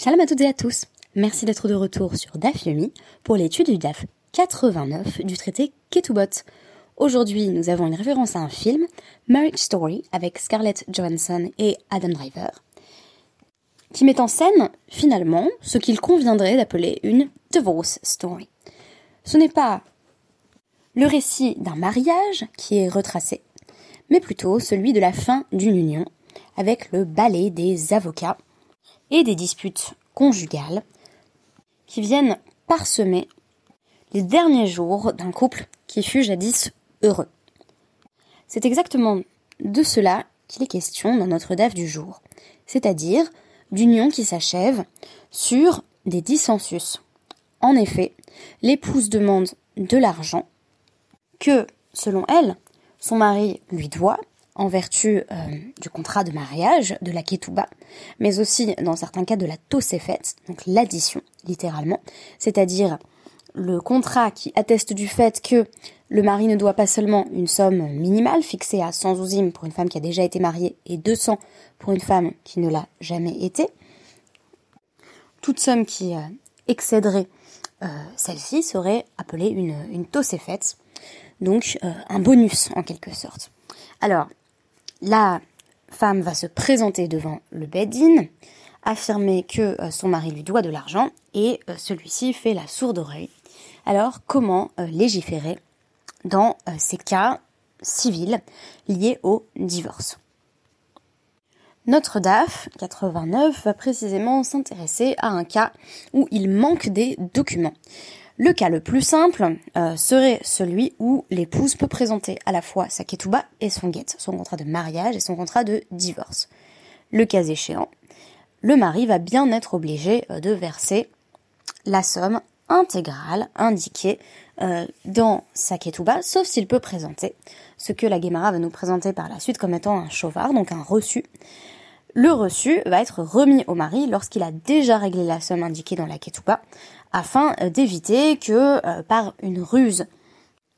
Shalom à toutes et à tous. Merci d'être de retour sur DAF Yomi pour l'étude du DAF 89 du traité Ketubot. Aujourd'hui, nous avons une référence à un film, Marriage Story, avec Scarlett Johansson et Adam Driver, qui met en scène, finalement, ce qu'il conviendrait d'appeler une divorce story. Ce n'est pas le récit d'un mariage qui est retracé, mais plutôt celui de la fin d'une union, avec le ballet des avocats et des disputes conjugales qui viennent parsemer les derniers jours d'un couple qui fut jadis heureux. C'est exactement de cela qu'il est question dans notre DAF du jour, c'est-à-dire d'union qui s'achève sur des dissensus. En effet, l'épouse demande de l'argent que, selon elle, son mari lui doit en vertu euh, du contrat de mariage, de la ketouba, mais aussi dans certains cas de la tosefet, donc l'addition, littéralement, c'est-à-dire le contrat qui atteste du fait que le mari ne doit pas seulement une somme minimale fixée à 100 ouzim pour une femme qui a déjà été mariée et 200 pour une femme qui ne l'a jamais été. Toute somme qui euh, excéderait euh, celle-ci serait appelée une, une tosefet, donc un bonus en quelque sorte. Alors, la femme va se présenter devant le Bedin, affirmer que euh, son mari lui doit de l'argent et euh, celui-ci fait la sourde oreille. Alors, comment euh, légiférer dans ces cas civils liés au divorce? Notre DAF 89 va précisément s'intéresser à un cas où il manque des documents. Le cas le plus simple euh, serait celui où l'épouse peut présenter à la fois sa ketouba et son guet, son contrat de mariage et son contrat de divorce. Le cas échéant, le mari va bien être obligé euh, de verser la somme intégrale indiquée euh, dans sa ketouba, sauf s'il peut présenter ce que la Guémara va nous présenter par la suite comme étant un chauvard, donc un reçu. Le reçu va être remis au mari lorsqu'il a déjà réglé la somme indiquée dans la ketouba, afin euh, d'éviter que euh, par une ruse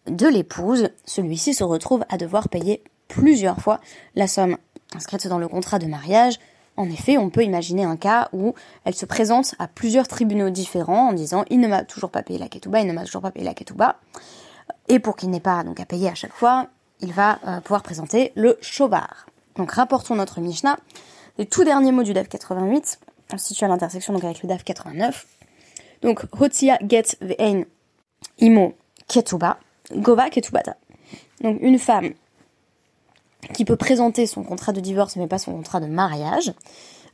de l'épouse, celui-ci se retrouve à devoir payer plusieurs fois la somme inscrite dans le contrat de mariage. En effet, on peut imaginer un cas où elle se présente à plusieurs tribunaux différents en disant il ne m'a toujours pas payé la ketouba, il ne m'a toujours pas payé la ketouba. Et pour qu'il n'ait pas à payer à chaque fois, il va euh, pouvoir présenter le chauvard. Donc rapportons notre Mishnah. Les tout derniers mots du DAF 88, situé à l'intersection avec le DAF 89. Donc, Hotia get ve'ein imo ketuba, gova ketubata. Donc, une femme qui peut présenter son contrat de divorce mais pas son contrat de mariage,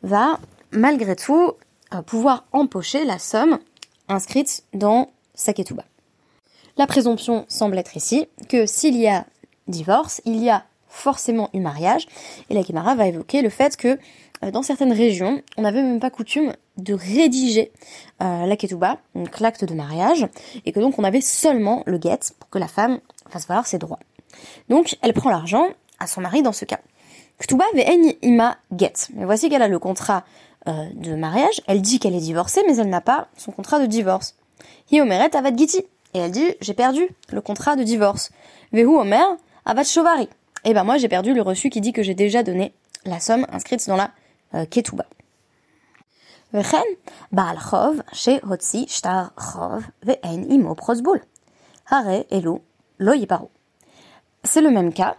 va malgré tout euh, pouvoir empocher la somme inscrite dans sa ketuba. La présomption semble être ici que s'il y a divorce, il y a forcément eu mariage, et la Gemara va évoquer le fait que euh, dans certaines régions, on n'avait même pas coutume de rédiger euh, la ketouba, donc l'acte de mariage, et que donc on avait seulement le get pour que la femme fasse valoir ses droits. Donc elle prend l'argent à son mari dans ce cas. Ketouba ve'en ima get. Mais voici qu'elle a le contrat euh, de mariage, elle dit qu'elle est divorcée, mais elle n'a pas son contrat de divorce. Hi avad giti. Et elle dit, j'ai perdu le contrat de divorce. Vehu omer avad shovari. Et ben moi j'ai perdu le reçu qui dit que j'ai déjà donné la somme inscrite dans la euh, ketouba. C'est le même cas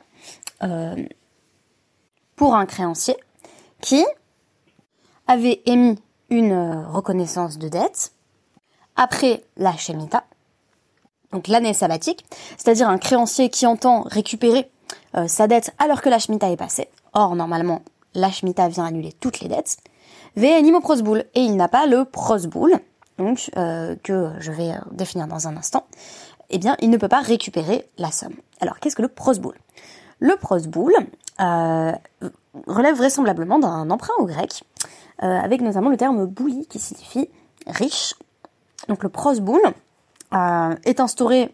euh, pour un créancier qui avait émis une euh, reconnaissance de dette après la Shemitah, donc l'année sabbatique, c'est-à-dire un créancier qui entend récupérer euh, sa dette alors que la Shemitah est passée. Or, normalement, la Shemitah vient annuler toutes les dettes. Ve'animo prosboul. Et il n'a pas le prosboul, donc, euh, que je vais euh, définir dans un instant. Eh bien, il ne peut pas récupérer la somme. Alors, qu'est-ce que le prosboul Le prosboul relève vraisemblablement d'un emprunt au grec, avec notamment le terme bouli qui signifie riche. Donc, le prosboul est instauré,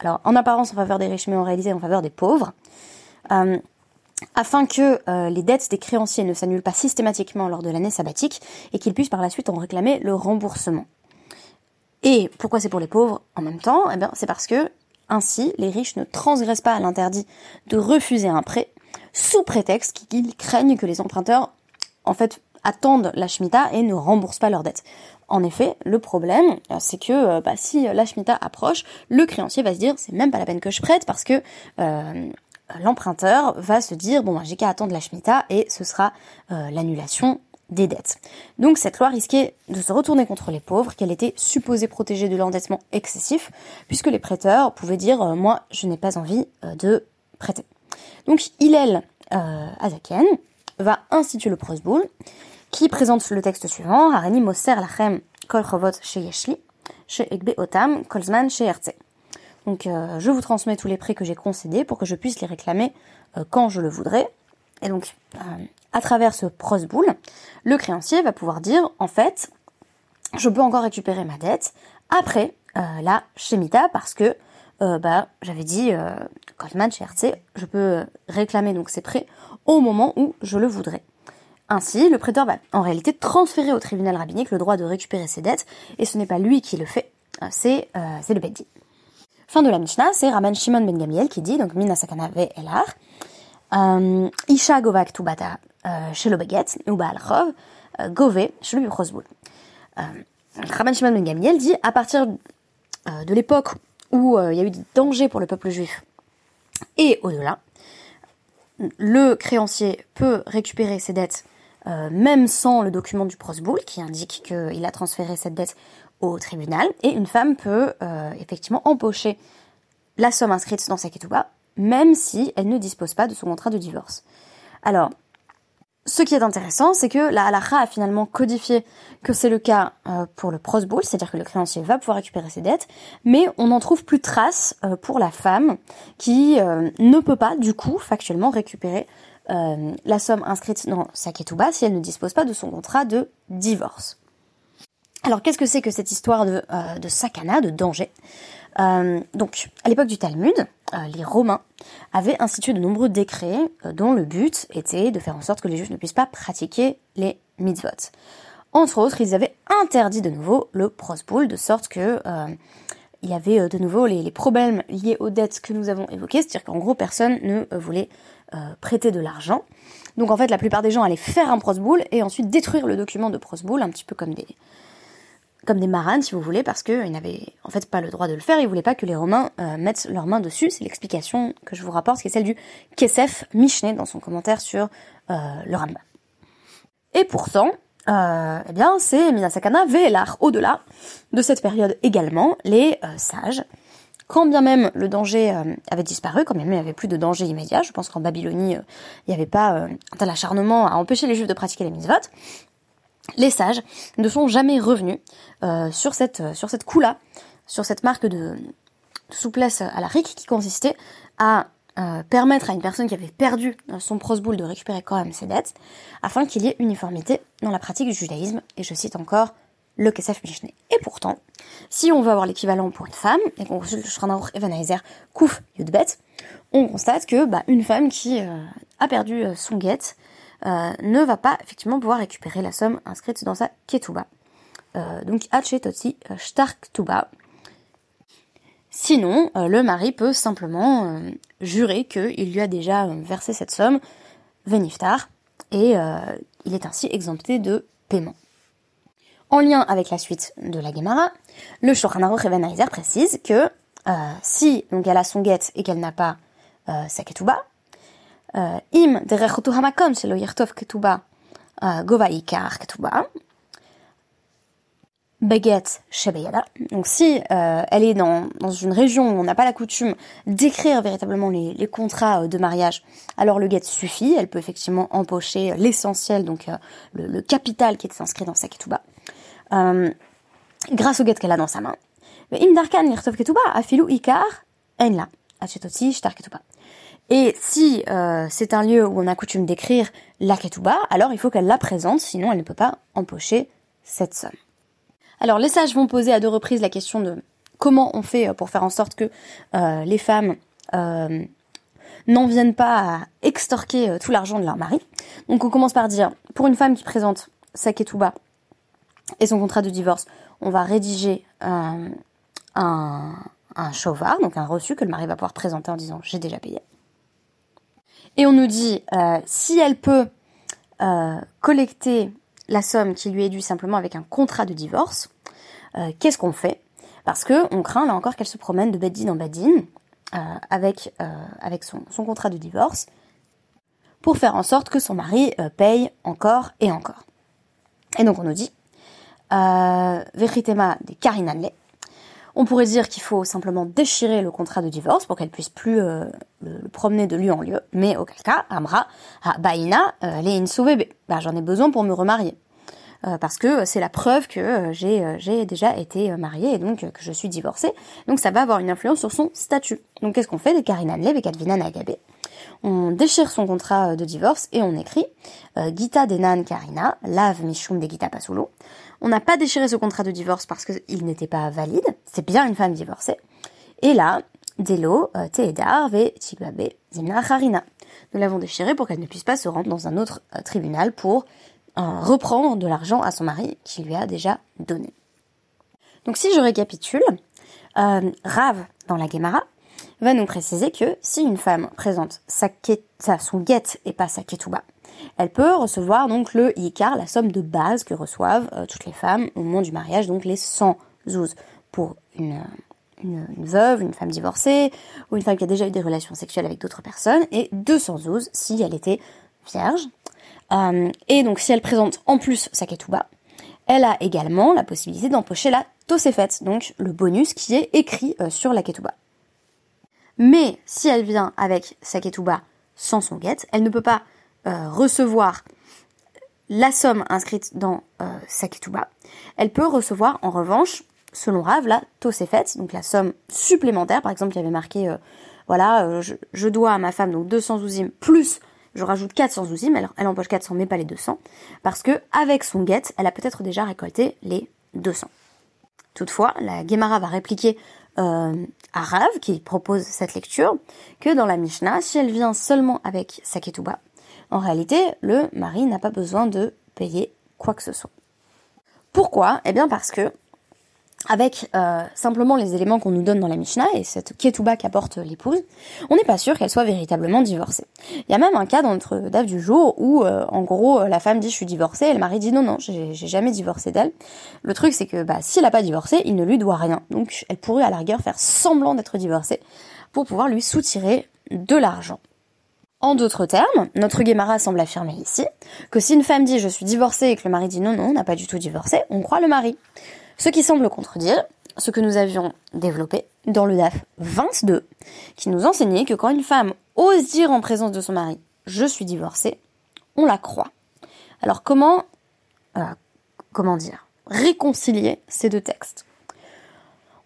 alors en apparence en faveur des riches, mais en réalité en faveur des pauvres afin que euh, les dettes des créanciers ne s'annulent pas systématiquement lors de l'année sabbatique et qu'ils puissent par la suite en réclamer le remboursement. Et pourquoi c'est pour les pauvres en même temps? Eh bien, c'est parce que ainsi les riches ne transgressent pas l'interdit de refuser un prêt sous prétexte qu'ils craignent que les emprunteurs en fait attendent la Shemitah et ne remboursent pas leurs dettes. En effet, le problème, c'est que bah, si la Shemitah approche, le créancier va se dire c'est même pas la peine que je prête parce que l'emprunteur va se dire bon j'ai qu'à attendre la Shemitah et ce sera l'annulation des dettes. Donc cette loi risquait de se retourner contre les pauvres, qu'elle était supposée protéger de l'endettement excessif, puisque les prêteurs pouvaient dire euh, moi je n'ai pas envie euh, de prêter. Donc Hillel euh, Azaken va instituer le prosboul, qui présente le texte suivant Harani Moser Lachem Kol Chovot Sheyeshli, Egbe Otam Kolzman Sheyerze. Donc je vous transmets tous les prêts que j'ai concédés pour que je puisse les réclamer quand je le voudrais. Et donc, à travers ce prosboul, le créancier va pouvoir dire, en fait, je peux encore récupérer ma dette après euh, la Shemitah parce que euh, bah, j'avais dit, euh, Goldman chez RC, je peux réclamer donc ces prêts au moment où je le voudrais. Ainsi, le prêteur va en réalité transférer au tribunal rabbinique le droit de récupérer ses dettes, et ce n'est pas lui qui le fait, c'est le Beddi. Fin de la Mishnah, c'est Raman Shimon ben Gamiel qui dit, donc Mina Sakana ve Elar, Isha Govak Tubata chez le baguette, ou Baalchov, Gové, chez le. Rabban Shimon ben Gamliel dit à partir euh, de l'époque où euh, il y a eu des dangers pour le peuple juif et au-delà, le créancier peut récupérer ses dettes euh, même sans le document du prosboul qui indique qu'il a transféré cette dette au tribunal et une femme peut effectivement empocher la somme inscrite dans sa ketouba même si elle ne dispose pas de son contrat de divorce. Alors, ce qui est intéressant, c'est que la halakha a finalement codifié que c'est le cas euh, pour le prosboul, c'est-à-dire que le créancier va pouvoir récupérer ses dettes, mais on n'en trouve plus trace euh, pour la femme qui euh, ne peut pas, du coup, factuellement récupérer la somme inscrite dans sa ketouba si elle ne dispose pas de son contrat de divorce. Alors qu'est-ce que c'est que cette histoire de, de sakana, de danger? Euh, donc, à l'époque du Talmud, euh, les Romains avaient institué de nombreux décrets euh, dont le but était de faire en sorte que les Juifs ne puissent pas pratiquer les mitzvot. Entre autres, ils avaient interdit de nouveau le prosboul, de sorte que il y avait de nouveau les, problèmes liés aux dettes que nous avons évoquées, c'est-à-dire qu'en gros, personne ne voulait prêter de l'argent. Donc en fait, la plupart des gens allaient faire un prosboul et ensuite détruire le document de prosboul, un petit peu comme des, comme des maranes, si vous voulez, parce qu'ils n'avaient en fait pas le droit de le faire. Ils voulaient pas que les Romains euh, mettent leurs mains dessus. C'est l'explication que je vous rapporte, qui est celle du Kesef Mishneh dans son commentaire sur euh, le Rambam. Et pourtant, euh, eh bien, c'est Minasakana Ve'elar. Au-delà de cette période également, les sages, quand bien même le danger avait disparu, quand bien même il n'y avait plus de danger immédiat, je pense qu'en Babylonie, il n'y avait pas un tel acharnement à empêcher les Juifs de pratiquer les mitzvot, les sages ne sont jamais revenus euh, sur cette euh, sur cette coup-là, sur cette marque de, souplesse à la RIC qui consistait à euh, permettre à une personne qui avait perdu son prosboul de récupérer quand même ses dettes, afin qu'il y ait uniformité dans la pratique du judaïsme, et je cite encore le Kesef Mishneh. Et pourtant, si on veut avoir l'équivalent pour une femme, et qu'on consulte le Evanaizer Kouf Yudbet, on constate que bah, une femme qui a perdu son guette euh, ne va pas effectivement pouvoir récupérer la somme inscrite dans sa ketuba. Euh, donc Totsi euh, Stark Tuba. Sinon, le mari peut simplement jurer qu'il lui a déjà versé cette somme, Veniftar, et il est ainsi exempté de paiement. En lien avec la suite de la Gemara, le Shulchan Aruch précise que si donc elle a son guette et qu'elle n'a pas sa ketuba, im דרך hamakom שלא יכתוב כתובה גובה עיקר כתובה, baguette shebeyada. Donc si euh, elle est dans, dans une région où on n'a pas la coutume d'écrire véritablement les, les, contrats euh, de mariage, alors le guet suffit. Elle peut effectivement empocher l'essentiel, donc euh, le, le, capital qui est inscrit dans sa ketouba, euh, grâce au guet qu'elle a dans sa main. Mais im darkan lirtov ketouba afilu ikar en la achetoti shtar ketouba. Et si euh, c'est un lieu où on a coutume d'écrire la ketouba, alors il faut qu'elle la présente, sinon elle ne peut pas empocher cette somme. Alors les sages vont poser à deux reprises la question de comment on fait euh, pour faire en sorte que euh, les femmes n'en viennent pas à extorquer tout l'argent de leur mari. Donc on commence par dire, pour une femme qui présente sa ketouba et son contrat de divorce, on va rédiger un, un, un chauvard, donc un reçu que le mari va pouvoir présenter en disant j'ai déjà payé et on nous dit euh, si elle peut euh, collecter la somme qui lui est due simplement avec un contrat de divorce, qu'est-ce qu'on fait? Parce que on craint là encore qu'elle se promène de bedine en bedine avec, avec son, son, contrat de divorce pour faire en sorte que son mari paye encore et encore. Et donc on nous dit, Veritema de Karinanle, on pourrait dire qu'il faut simplement déchirer le contrat de divorce pour qu'elle puisse plus euh, le, promener de lieu en lieu. Mais auquel cas, Amra, ah, Baïna, euh, les. Bah, j'en ai besoin pour me remarier. Euh, parce que c'est la preuve que j'ai j'ai déjà été mariée et donc que je suis divorcée. Donc ça va avoir une influence sur son statut. Donc qu'est-ce qu'on fait des Karinan Lev et Kadvina Nagabe? On déchire son contrat de divorce et on écrit Gita Denan Karina, lave Mishum de Gita Pasulo. On n'a pas déchiré ce contrat de divorce parce qu'il n'était pas valide. C'est bien une femme divorcée. Et là, Delo, euh, Teedar, Ve, Tigbabe, Zimna, Harina. Nous l'avons déchiré pour qu'elle ne puisse pas se rendre dans un autre euh, tribunal pour euh, reprendre de l'argent à son mari qui lui a déjà donné. Donc si je récapitule, Rav dans la Gemara va nous préciser que si une femme présente sa, son guette et pas sa ketouba, elle peut recevoir donc le yikar, la somme de base que reçoivent euh, toutes les femmes au moment du mariage, donc les 100 zouz pour une, veuve, une femme divorcée, ou une femme qui a déjà eu des relations sexuelles avec d'autres personnes, et 200 zouz si elle était vierge. Euh, et donc si elle présente en plus sa ketouba, elle a également la possibilité d'empocher la tosefet, donc le bonus qui est écrit euh, sur la ketouba. Mais si elle vient avec sa ketouba sans son guette, elle ne peut pas euh, recevoir la somme inscrite dans euh, sa ketouba, elle peut recevoir en revanche, selon Rav, la tosefet, donc la somme supplémentaire. Par exemple, il y avait marqué, euh, voilà, je, dois à ma femme donc 200 zouzim plus je rajoute 400 zouzim, elle, elle empoche 400 mais pas les 200, parce que avec son guet, elle a peut-être déjà récolté les 200. Toutefois, la Gemara va répliquer Rav, qui propose cette lecture, que dans la Mishnah, si elle vient seulement avec sa ketouba, en réalité, le mari n'a pas besoin de payer quoi que ce soit. Pourquoi? Eh bien parce que avec euh, simplement les éléments qu'on nous donne dans la Mishnah et cette ketouba qu'apporte l'épouse, on n'est pas sûr qu'elle soit véritablement divorcée. Il y a même un cas dans notre DAF du jour où, euh, en gros, la femme dit je suis divorcée et le mari dit non non, j'ai jamais divorcé d'elle. Le truc c'est que bah, si elle n'a pas divorcé, il ne lui doit rien. Donc elle pourrait à la rigueur faire semblant d'être divorcée pour pouvoir lui soutirer de l'argent. En d'autres termes, notre Guémara semble affirmer ici que si une femme dit je suis divorcée et que le mari dit non, non, on n'a pas du tout divorcé, on croit le mari. Ce qui semble contredire ce que nous avions développé dans le DAF 22, qui nous enseignait que quand une femme ose dire en présence de son mari je suis divorcée, on la croit. Alors comment, euh, comment dire, réconcilier ces deux textes?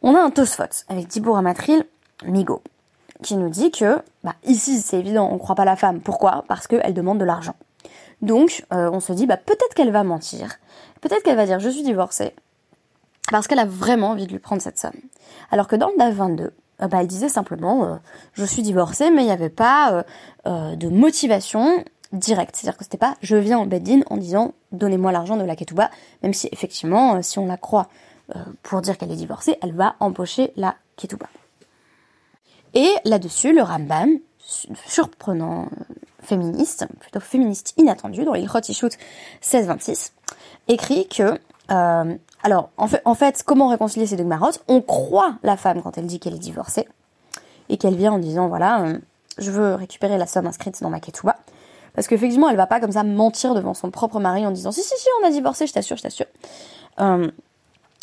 On a un Tosfot avec Dibur Amatril, Migo qui nous dit que, bah, ici c'est évident, on ne croit pas la femme. Pourquoi? Parce qu'elle demande de l'argent. Donc euh, on se dit, bah, peut-être qu'elle va mentir, peut-être qu'elle va dire je suis divorcée, parce qu'elle a vraiment envie de lui prendre cette somme. Alors que dans le DAF 22, euh, bah, elle disait simplement euh, je suis divorcée, mais il n'y avait pas de motivation directe. C'est-à-dire que c'était pas je viens en bedin en disant donnez-moi l'argent de la ketouba, même si effectivement, si on la croit pour dire qu'elle est divorcée, elle va empocher la ketouba. Et là-dessus, le Rambam, surprenant euh, féministe, plutôt féministe inattendu, dans l'Ilchot Ishut 1626, écrit que, euh, alors, en fait, en fait, comment réconcilier ces deux marottes On croit la femme quand elle dit qu'elle est divorcée, et qu'elle vient en disant, voilà, euh, je veux récupérer la somme inscrite dans ma ketouba. Parce qu'effectivement, elle va pas comme ça mentir devant son propre mari en disant, si, si, si, on a divorcé, je t'assure, je t'assure.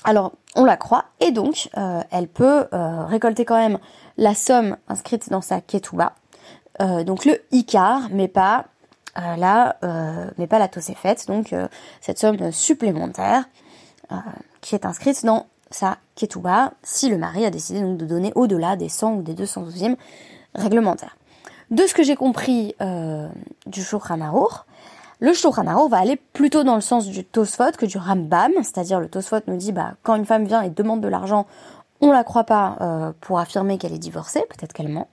alors, on la croit, et donc, elle peut récolter quand même la somme inscrite dans sa ketouba, euh, donc le Icar, mais pas euh, euh, mais pas la Tosefet, donc cette somme supplémentaire qui est inscrite dans sa ketouba, si le mari a décidé donc de donner au-delà des 100 ou des 200 douzièmes réglementaires. De ce que j'ai compris du Shulchan le Shulchan va aller plutôt dans le sens du Tosfot que du Rambam, c'est-à-dire le Tosfot nous dit bah quand une femme vient et demande de l'argent, on la croit pas euh, pour affirmer qu'elle est divorcée, peut-être qu'elle ment,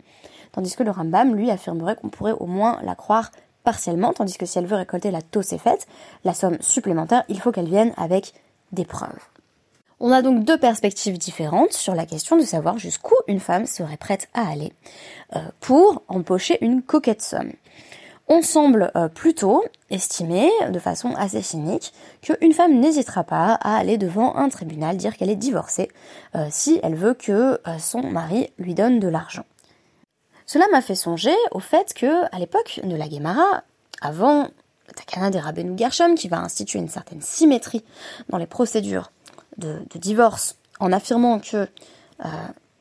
tandis que le Rambam, lui, affirmerait qu'on pourrait au moins la croire partiellement, tandis que si elle veut récolter la faite, la somme supplémentaire, il faut qu'elle vienne avec On a donc deux perspectives différentes sur la question de savoir jusqu'où une femme serait prête à aller euh, pour empocher une coquette somme. On semble euh, plutôt estimer, de façon assez cynique, qu'une femme n'hésitera pas à aller devant un tribunal dire qu'elle est divorcée euh, si elle veut que son mari lui donne de l'argent. Cela m'a fait songer au fait que, à l'époque de la Guémara, avant Takana des Rabbeinu Gershom, qui va instituer une certaine symétrie dans les procédures de, divorce, en affirmant que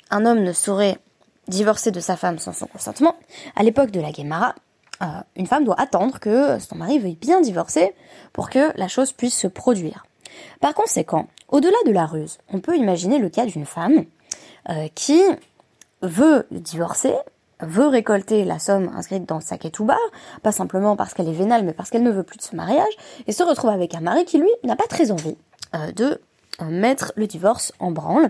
un homme ne saurait divorcer de sa femme sans son consentement, à l'époque de la Guémara, euh, une femme doit attendre que son mari veuille bien divorcer pour que la chose puisse se produire. Par conséquent, au-delà de la ruse, on peut imaginer le cas d'une femme euh, qui veut divorcer, veut récolter la somme inscrite dans sa ketouba, pas simplement parce qu'elle est vénale, mais parce qu'elle ne veut plus de ce mariage, et se retrouve avec un mari qui, lui, n'a pas très envie euh, de mettre le divorce en branle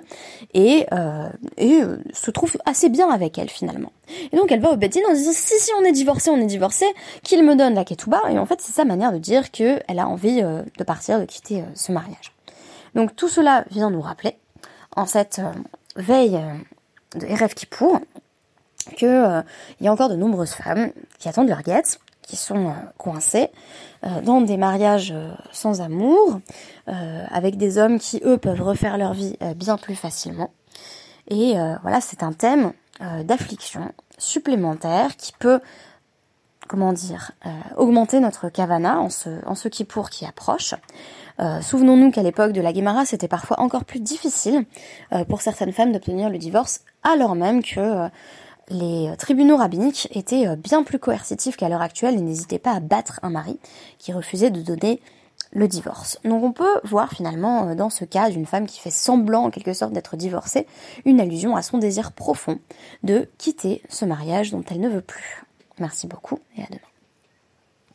et, euh, et euh, se trouve assez bien avec elle finalement. Et donc elle va au Bedin en disant si si on est divorcé, on est divorcé, qu'il me donne la ketouba et en fait c'est sa manière de dire qu'elle a envie euh, de partir, de quitter ce mariage. Donc tout cela vient nous rappeler en cette veille de Erev Kippour que il y a encore de nombreuses femmes qui attendent leur guette qui sont euh, coincés euh, dans des mariages euh, sans amour, avec des hommes qui, eux, peuvent refaire leur vie bien plus facilement. Et voilà, c'est un thème d'affliction supplémentaire qui peut, comment dire, augmenter notre kavana en ce, en ce qui pour qui approche. Souvenons-nous qu'à l'époque de la Guémara, c'était parfois encore plus difficile pour certaines femmes d'obtenir le divorce, alors même que les tribunaux rabbiniques étaient euh, bien plus coercitifs qu'à l'heure actuelle et n'hésitaient pas à battre un mari qui refusait de donner le divorce. Donc on peut voir finalement euh, dans ce cas d'une femme qui fait semblant en quelque sorte d'être divorcée, une allusion à son désir profond de quitter ce mariage dont elle ne veut plus. Merci beaucoup et à demain.